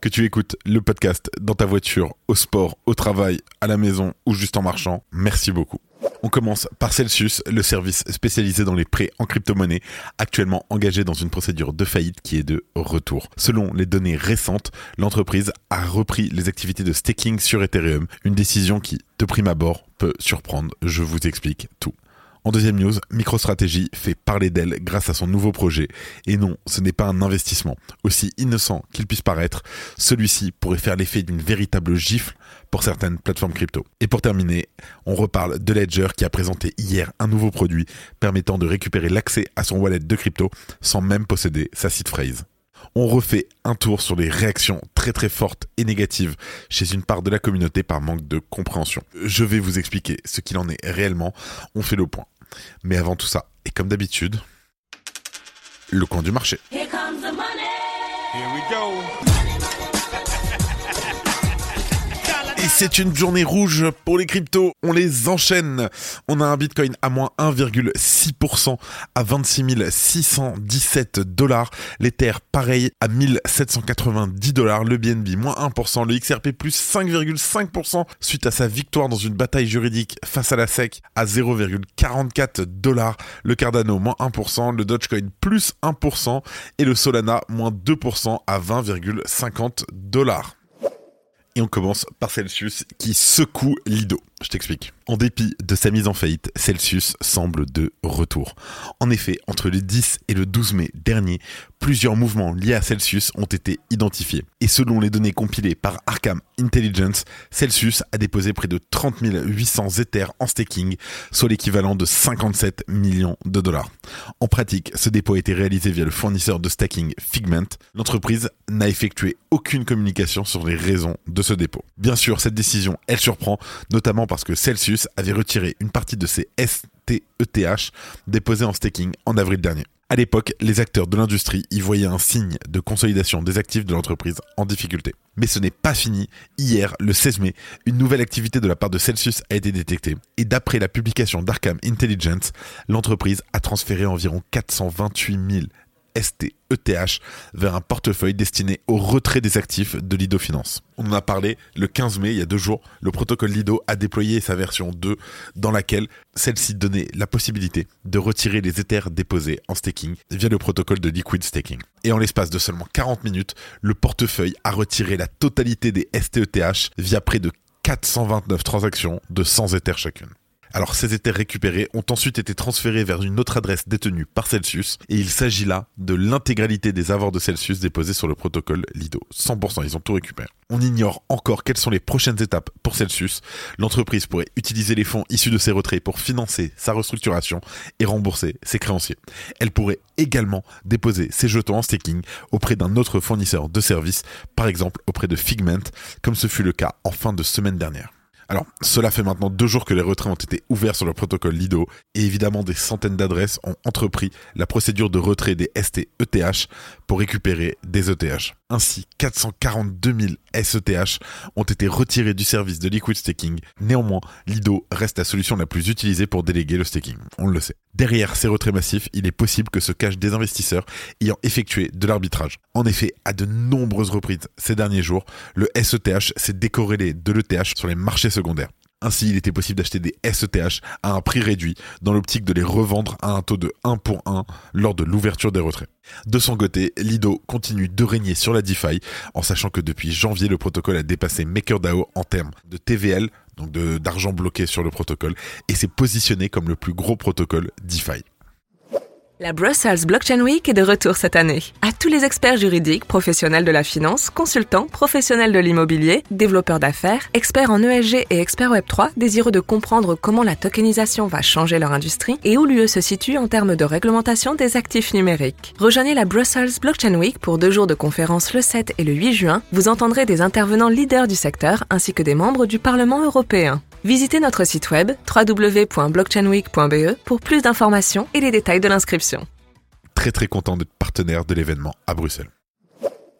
Que tu écoutes le podcast dans ta voiture, au sport, au travail, à la maison ou juste en marchant, merci beaucoup. On commence par Celsius, le service spécialisé dans les prêts en crypto-monnaie, actuellement engagé dans une procédure de faillite qui est de retour. Selon les données récentes, l'entreprise a repris les activités de staking sur Ethereum, une décision qui, de prime abord, peut surprendre. Je vous explique tout. En deuxième news, MicroStrategy fait parler d'elle grâce à son nouveau projet. Et non, ce n'est pas un investissement. Aussi innocent qu'il puisse paraître, celui-ci pourrait faire l'effet d'une véritable gifle pour certaines plateformes crypto. Et pour terminer, on reparle de Ledger qui a présenté hier un nouveau produit permettant de récupérer l'accès à son wallet de crypto sans même posséder sa seed phrase on refait un tour sur les réactions très très fortes et négatives chez une part de la communauté par manque de compréhension. Je vais vous expliquer ce qu'il en est réellement, on fait le point. Mais avant tout ça, et comme d'habitude, le coin du marché. Here comes the money. Here we go. Et c'est une journée rouge pour les cryptos. On les enchaîne. On a un Bitcoin à moins 1,6% à 26 617 dollars. L'Ether, pareil, à 1790 dollars. Le BNB, moins 1%. Le XRP, plus 5,5% suite à sa victoire dans une bataille juridique face à la SEC à 0,44 dollars. Le Cardano, moins 1%. Le Dogecoin, plus 1%. Et le Solana, moins 2% à 20,50 dollars. Et on commence par Celsius qui secoue Lido. Je t'explique. En dépit de sa mise en faillite, Celsius semble de retour. En effet, entre le 10 et le 12 mai dernier, plusieurs mouvements liés à Celsius ont été identifiés. Et selon les données compilées par Arkham Intelligence, Celsius a déposé près de 30 800 Ethers en staking, soit l'équivalent de 57 millions de dollars. En pratique, ce dépôt a été réalisé via le fournisseur de staking Figment. L'entreprise n'a effectué aucune communication sur les raisons de ce dépôt. Bien sûr, cette décision, elle surprend, notamment parce que Celsius avait retiré une partie de ses STETH déposés en staking en avril dernier. À l'époque, les acteurs de l'industrie y voyaient un signe de consolidation des actifs de l'entreprise en difficulté. Mais ce n'est pas fini. Hier, le 16 mai, une nouvelle activité de la part de Celsius a été détectée. Et d'après la publication d'Arkham Intelligence, l'entreprise a transféré environ 428 000 STETH vers un portefeuille destiné au retrait des actifs de Lido Finance. On en a parlé le 15 mai, il y a deux jours, le protocole Lido a déployé sa version 2 dans laquelle celle-ci donnait la possibilité de retirer les Ethers déposés en staking via le protocole de Liquid Staking. Et en l'espace de seulement 40 minutes, le portefeuille a retiré la totalité des STETH via près de 429 transactions de 100 Ethers chacune. Alors ces éthers récupérés ont ensuite été transférés vers une autre adresse détenue par Celsius et il s'agit là de l'intégralité des avoirs de Celsius déposés sur le protocole Lido. 100%, ils ont tout récupéré. On ignore encore quelles sont les prochaines étapes pour Celsius. L'entreprise pourrait utiliser les fonds issus de ses retraits pour financer sa restructuration et rembourser ses créanciers. Elle pourrait également déposer ses jetons en staking auprès d'un autre fournisseur de services, par exemple auprès de Figment, comme ce fut le cas en fin de semaine dernière. Alors, cela fait maintenant deux jours que les retraits ont été ouverts sur le protocole Lido et évidemment des centaines d'adresses ont entrepris la procédure de retrait des STETH récupérer des ETH. Ainsi, 442 000 SETH ont été retirés du service de liquid staking. Néanmoins, Lido reste la solution la plus utilisée pour déléguer le staking. On le sait. Derrière ces retraits massifs, il est possible que se cachent des investisseurs ayant effectué de l'arbitrage. En effet, à de nombreuses reprises ces derniers jours, le SETH s'est décorrélé de l'ETH sur les marchés secondaires. Ainsi, il était possible d'acheter des SETH à un prix réduit dans l'optique de les revendre à un taux de 1 pour 1 lors de l'ouverture des retraits. De son côté, Lido continue de régner sur la DeFi en sachant que depuis janvier, le protocole a dépassé MakerDAO en termes de TVL, donc d'argent bloqué sur le protocole, et s'est positionné comme le plus gros protocole DeFi. La Brussels Blockchain Week est de retour cette année. À tous les experts juridiques, professionnels de la finance, consultants, professionnels de l'immobilier, développeurs d'affaires, experts en ESG et experts Web3, désireux de comprendre comment la tokenisation va changer leur industrie et où l'UE se situe en termes de réglementation des actifs numériques. Rejoignez la Brussels Blockchain Week pour deux jours de conférences le 7 et le 8 juin. Vous entendrez des intervenants leaders du secteur ainsi que des membres du Parlement européen. Visitez notre site web www.blockchainweek.be pour plus d'informations et les détails de l'inscription. Très très content d'être partenaire de l'événement à Bruxelles.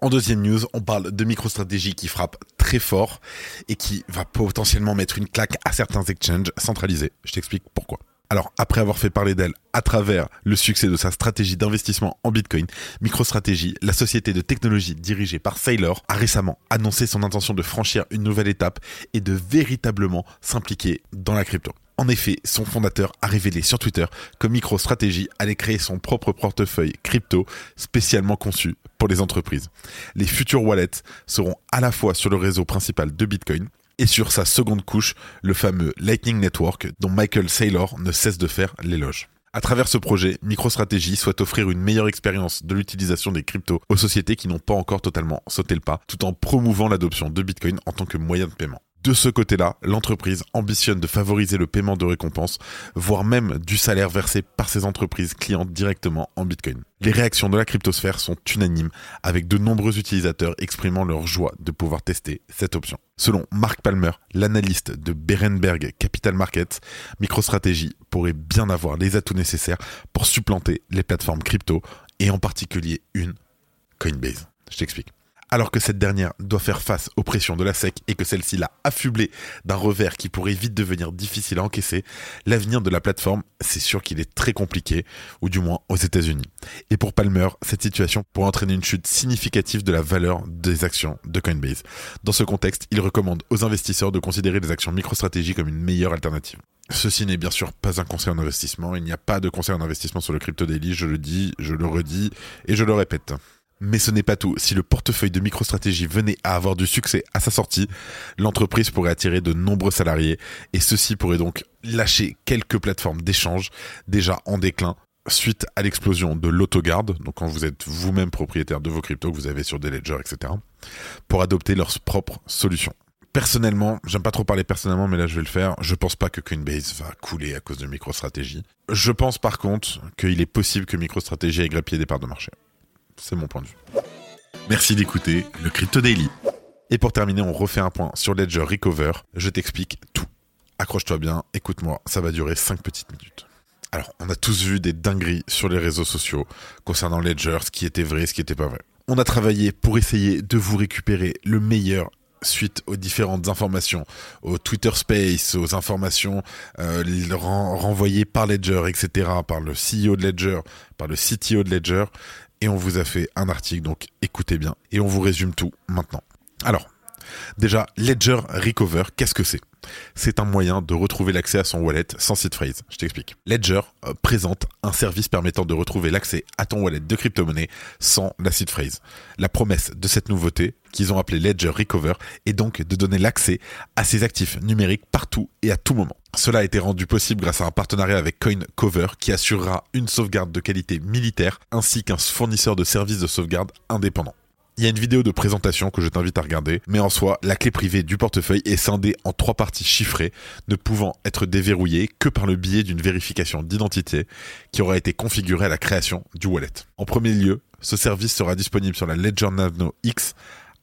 En deuxième news, on parle de MicroStratégie qui frappe très fort et qui va potentiellement mettre une claque à certains exchanges centralisés. Je t'explique pourquoi. Alors, après avoir fait parler d'elle à travers le succès de sa stratégie d'investissement en Bitcoin, MicroStrategy, la société de technologie dirigée par Saylor, a récemment annoncé son intention de franchir une nouvelle étape et de véritablement s'impliquer dans la crypto. En effet, son fondateur a révélé sur Twitter que MicroStrategy allait créer son propre portefeuille crypto spécialement conçu pour les entreprises. Les futurs wallets seront à la fois sur le réseau principal de Bitcoin, et sur sa seconde couche, le fameux Lightning Network dont Michael Saylor ne cesse de faire l'éloge. À travers ce projet, MicroStrategy souhaite offrir une meilleure expérience de l'utilisation des cryptos aux sociétés qui n'ont pas encore totalement sauté le pas, tout en promouvant l'adoption de Bitcoin en tant que moyen de paiement. De ce côté-là, l'entreprise ambitionne de favoriser le paiement de récompenses, voire même du salaire versé par ses entreprises clientes directement en Bitcoin. Les réactions de la cryptosphère sont unanimes, avec de nombreux utilisateurs exprimant leur joie de pouvoir tester cette option. Selon Mark Palmer, l'analyste de Berenberg Capital Markets, MicroStrategy pourrait bien avoir les atouts nécessaires pour supplanter les plateformes crypto, et en particulier une, Coinbase. Je t'explique alors que cette dernière doit faire face aux pressions de la SEC et que celle-ci l'a affublé d'un revers qui pourrait vite devenir difficile à encaisser, l'avenir de la plateforme, c'est sûr qu'il est très compliqué, ou du moins aux États-Unis. Et pour Palmer, cette situation pourrait entraîner une chute significative de la valeur des actions de Coinbase. Dans ce contexte, il recommande aux investisseurs de considérer les actions MicroStrategy comme une meilleure alternative. Ceci n'est bien sûr pas un conseil en investissement, il n'y a pas de conseil en investissement sur le crypto daily, je le dis, je le redis et je le répète. Mais ce n'est pas tout. Si le portefeuille de MicroStrategy venait à avoir du succès à sa sortie, l'entreprise pourrait attirer de nombreux salariés et ceux-ci pourraient donc lâcher quelques plateformes d'échange déjà en déclin suite à l'explosion de l'autogarde, donc quand vous êtes vous-même propriétaire de vos cryptos que vous avez sur des ledgers, etc., pour adopter leurs propres solutions. Personnellement, j'aime pas trop parler personnellement, mais là je vais le faire. Je pense pas que Coinbase va couler à cause de MicroStrategy. Je pense par contre qu'il est possible que MicroStrategy ait grappillé des parts de marché. C'est mon point de vue. Merci d'écouter le Crypto Daily. Et pour terminer, on refait un point sur Ledger Recover. Je t'explique tout. Accroche-toi bien, écoute-moi, ça va durer 5 petites minutes. Alors, on a tous vu des dingueries sur les réseaux sociaux concernant Ledger, ce qui était vrai, ce qui n'était pas vrai. On a travaillé pour essayer de vous récupérer le meilleur suite aux différentes informations, au Twitter Space, aux informations euh, renvoyées par Ledger, etc., par le CEO de Ledger, par le CTO de Ledger, et on vous a fait un article, donc écoutez bien, et on vous résume tout maintenant. Alors, déjà, Ledger Recover, qu'est-ce que c'est? C'est un moyen de retrouver l'accès à son wallet sans seed phrase. Je t'explique. Ledger euh, présente un service permettant de retrouver l'accès à ton wallet de crypto-monnaie sans la seed phrase. La promesse de cette nouveauté, qu'ils ont appelée Ledger Recover, est donc de donner l'accès à ses actifs numériques partout et à tout moment. Cela a été rendu possible grâce à un partenariat avec CoinCover qui assurera une sauvegarde de qualité militaire ainsi qu'un fournisseur de services de sauvegarde indépendant. Il y a une vidéo de présentation que je t'invite à regarder, mais en soi, la clé privée du portefeuille est scindée en trois parties chiffrées, ne pouvant être déverrouillée que par le biais d'une vérification d'identité qui aura été configurée à la création du wallet. En premier lieu, ce service sera disponible sur la Ledger Nano X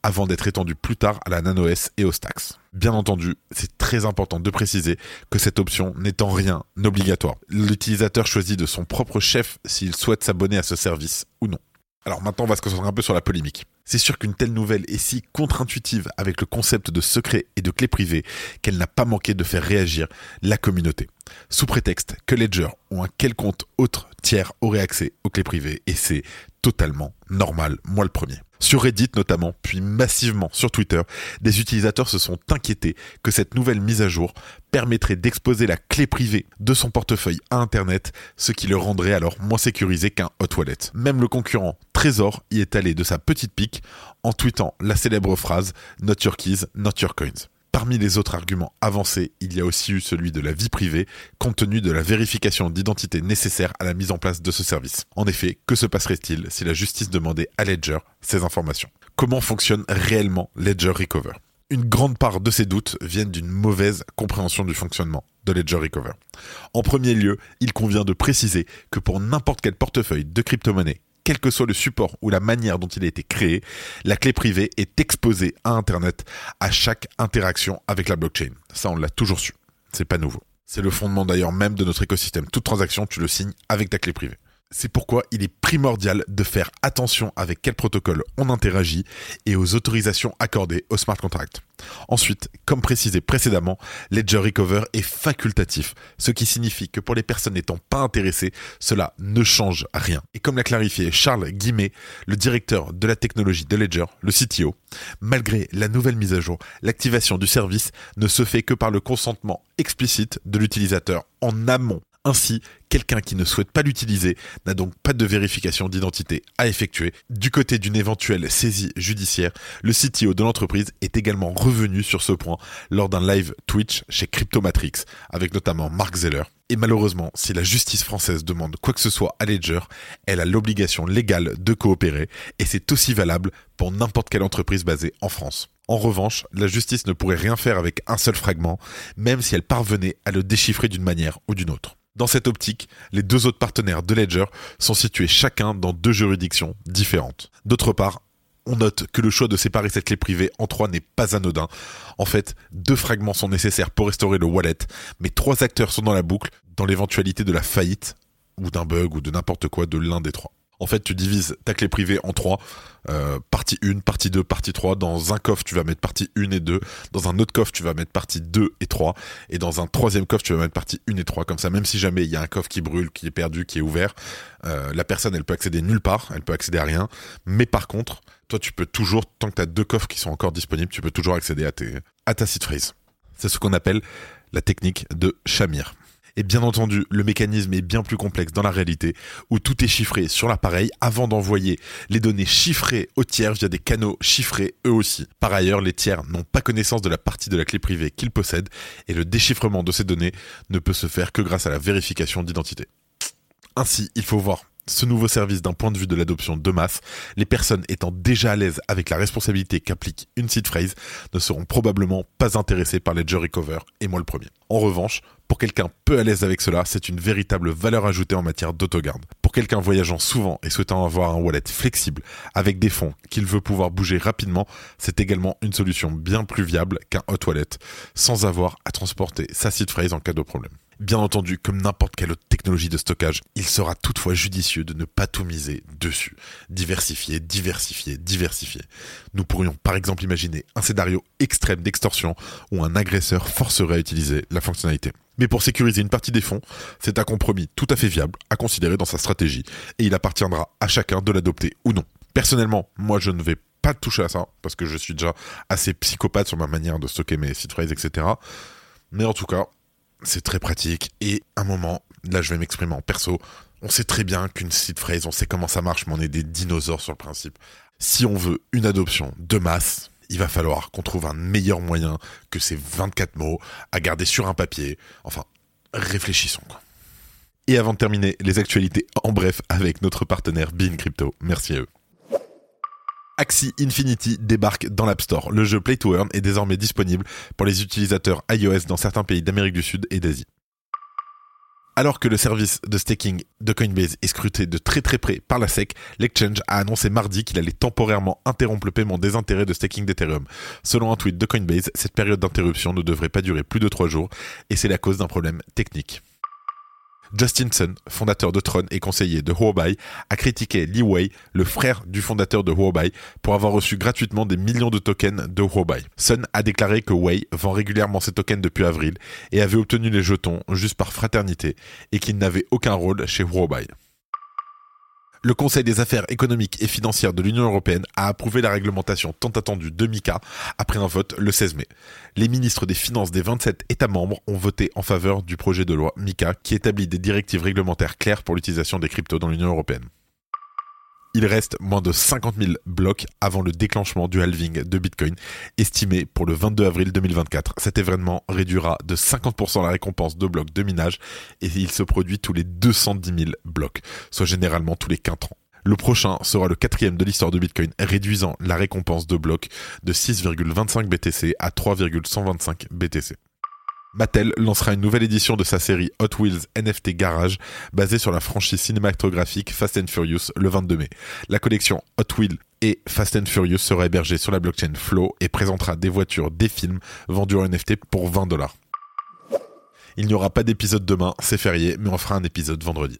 avant d'être étendu plus tard à la Nano S et au Stax. Bien entendu, c'est très important de préciser que cette option n'est en rien obligatoire. L'utilisateur choisit de son propre chef s'il souhaite s'abonner à ce service ou non. Alors maintenant, on va se concentrer un peu sur la polémique. C'est sûr qu'une telle nouvelle est si contre-intuitive avec le concept de secret et de clé privée qu'elle n'a pas manqué de faire réagir la communauté. Sous prétexte que Ledger ou un quelconque autre tiers aurait accès aux clés privées et c'est totalement normal, moi le premier. Sur Reddit notamment, puis massivement sur Twitter, des utilisateurs se sont inquiétés que cette nouvelle mise à jour permettrait d'exposer la clé privée de son portefeuille à Internet, ce qui le rendrait alors moins sécurisé qu'un hot wallet. Même le concurrent Trésor y est allé de sa petite pique en tweetant la célèbre phrase Not your keys, not your coins. Parmi les autres arguments avancés, il y a aussi eu celui de la vie privée, compte tenu de la vérification d'identité nécessaire à la mise en place de ce service. En effet, que se passerait-il si la justice demandait à Ledger ces informations? Comment fonctionne réellement Ledger Recover? Une grande part de ces doutes viennent d'une mauvaise compréhension du fonctionnement de Ledger Recover. En premier lieu, il convient de préciser que pour n'importe quel portefeuille de crypto-monnaie quel que soit le support ou la manière dont il a été créé, la clé privée est exposée à Internet à chaque interaction avec la blockchain. Ça, on l'a toujours su. C'est pas nouveau. C'est le fondement d'ailleurs même de notre écosystème. Toute transaction, tu le signes avec ta clé privée. C'est pourquoi il est primordial de faire attention avec quel protocole on interagit et aux autorisations accordées au smart contract. Ensuite, comme précisé précédemment, Ledger Recover est facultatif, ce qui signifie que pour les personnes n'étant pas intéressées, cela ne change rien. Et comme l'a clarifié Charles Guimet, le directeur de la technologie de Ledger, le CTO, malgré la nouvelle mise à jour, l'activation du service ne se fait que par le consentement explicite de l'utilisateur en amont ainsi, quelqu'un qui ne souhaite pas l'utiliser n'a donc pas de vérification d'identité à effectuer. Du côté d'une éventuelle saisie judiciaire, le CTO de l'entreprise est également revenu sur ce point lors d'un live Twitch chez Cryptomatrix, avec notamment Mark Zeller. Et malheureusement, si la justice française demande quoi que ce soit à Ledger, elle a l'obligation légale de coopérer, et c'est aussi valable pour n'importe quelle entreprise basée en France. En revanche, la justice ne pourrait rien faire avec un seul fragment, même si elle parvenait à le déchiffrer d'une manière ou d'une autre. Dans cette optique, les deux autres partenaires de Ledger sont situés chacun dans deux juridictions différentes. D'autre part, on note que le choix de séparer cette clé privée en trois n'est pas anodin. En fait, deux fragments sont nécessaires pour restaurer le wallet, mais trois acteurs sont dans la boucle dans l'éventualité de la faillite ou d'un bug ou de n'importe quoi de l'un des trois. En fait, tu divises ta clé privée en trois. Euh, partie 1, partie 2, partie 3. Dans un coffre, tu vas mettre partie 1 et 2. Dans un autre coffre, tu vas mettre partie 2 et 3. Et dans un troisième coffre, tu vas mettre partie 1 et 3. Comme ça, même si jamais il y a un coffre qui brûle, qui est perdu, qui est ouvert, euh, la personne, elle peut accéder nulle part. Elle peut accéder à rien. Mais par contre, toi, tu peux toujours, tant que tu deux coffres qui sont encore disponibles, tu peux toujours accéder à, tes, à ta seed phrase. C'est ce qu'on appelle la technique de Shamir. Et bien entendu, le mécanisme est bien plus complexe dans la réalité, où tout est chiffré sur l'appareil avant d'envoyer les données chiffrées aux tiers via des canaux chiffrés eux aussi. Par ailleurs, les tiers n'ont pas connaissance de la partie de la clé privée qu'ils possèdent, et le déchiffrement de ces données ne peut se faire que grâce à la vérification d'identité. Ainsi, il faut voir ce nouveau service d'un point de vue de l'adoption de masse, les personnes étant déjà à l'aise avec la responsabilité qu'applique une seed phrase ne seront probablement pas intéressées par Ledger Recover, et moi le premier. En revanche, pour quelqu'un peu à l'aise avec cela, c'est une véritable valeur ajoutée en matière d'autogarde. Pour quelqu'un voyageant souvent et souhaitant avoir un wallet flexible avec des fonds qu'il veut pouvoir bouger rapidement, c'est également une solution bien plus viable qu'un hot wallet, sans avoir à transporter sa seed phrase en cas de problème. Bien entendu, comme n'importe quelle autre technologie de stockage, il sera toutefois judicieux de ne pas tout miser dessus. Diversifier, diversifier, diversifier. Nous pourrions par exemple imaginer un scénario extrême d'extorsion où un agresseur forcerait à utiliser la fonctionnalité. Mais pour sécuriser une partie des fonds, c'est un compromis tout à fait viable à considérer dans sa stratégie, et il appartiendra à chacun de l'adopter ou non. Personnellement, moi je ne vais pas toucher à ça, parce que je suis déjà assez psychopathe sur ma manière de stocker mes phrases, etc. Mais en tout cas, c'est très pratique, et un moment, là je vais m'exprimer en perso, on sait très bien qu'une seed phrase, on sait comment ça marche, mais on est des dinosaures sur le principe. Si on veut une adoption de masse, il va falloir qu'on trouve un meilleur moyen que ces 24 mots à garder sur un papier. Enfin, réfléchissons. Et avant de terminer, les actualités en bref avec notre partenaire Bean Crypto. Merci à eux. Axie Infinity débarque dans l'App Store. Le jeu Play to Earn est désormais disponible pour les utilisateurs iOS dans certains pays d'Amérique du Sud et d'Asie. Alors que le service de staking de Coinbase est scruté de très très près par la SEC, l'exchange a annoncé mardi qu'il allait temporairement interrompre le paiement des intérêts de staking d'Ethereum. Selon un tweet de Coinbase, cette période d'interruption ne devrait pas durer plus de 3 jours et c'est la cause d'un problème technique. Justin Sun, fondateur de Tron et conseiller de Huobai, a critiqué Li Wei, le frère du fondateur de Huobai, pour avoir reçu gratuitement des millions de tokens de Huobai. Sun a déclaré que Wei vend régulièrement ses tokens depuis avril et avait obtenu les jetons juste par fraternité et qu'il n'avait aucun rôle chez Huobai. Le Conseil des affaires économiques et financières de l'Union européenne a approuvé la réglementation tant attendue de MICA après un vote le 16 mai. Les ministres des Finances des 27 États membres ont voté en faveur du projet de loi MICA qui établit des directives réglementaires claires pour l'utilisation des cryptos dans l'Union européenne. Il reste moins de 50 000 blocs avant le déclenchement du halving de Bitcoin, estimé pour le 22 avril 2024. Cet événement réduira de 50% la récompense de blocs de minage et il se produit tous les 210 000 blocs, soit généralement tous les 4 ans. Le prochain sera le quatrième de l'histoire de Bitcoin, réduisant la récompense de blocs de 6,25 BTC à 3,125 BTC. Mattel lancera une nouvelle édition de sa série Hot Wheels NFT Garage basée sur la franchise cinématographique Fast and Furious le 22 mai. La collection Hot Wheels et Fast and Furious sera hébergée sur la blockchain Flow et présentera des voitures, des films vendus en NFT pour 20 dollars. Il n'y aura pas d'épisode demain, c'est férié, mais on fera un épisode vendredi.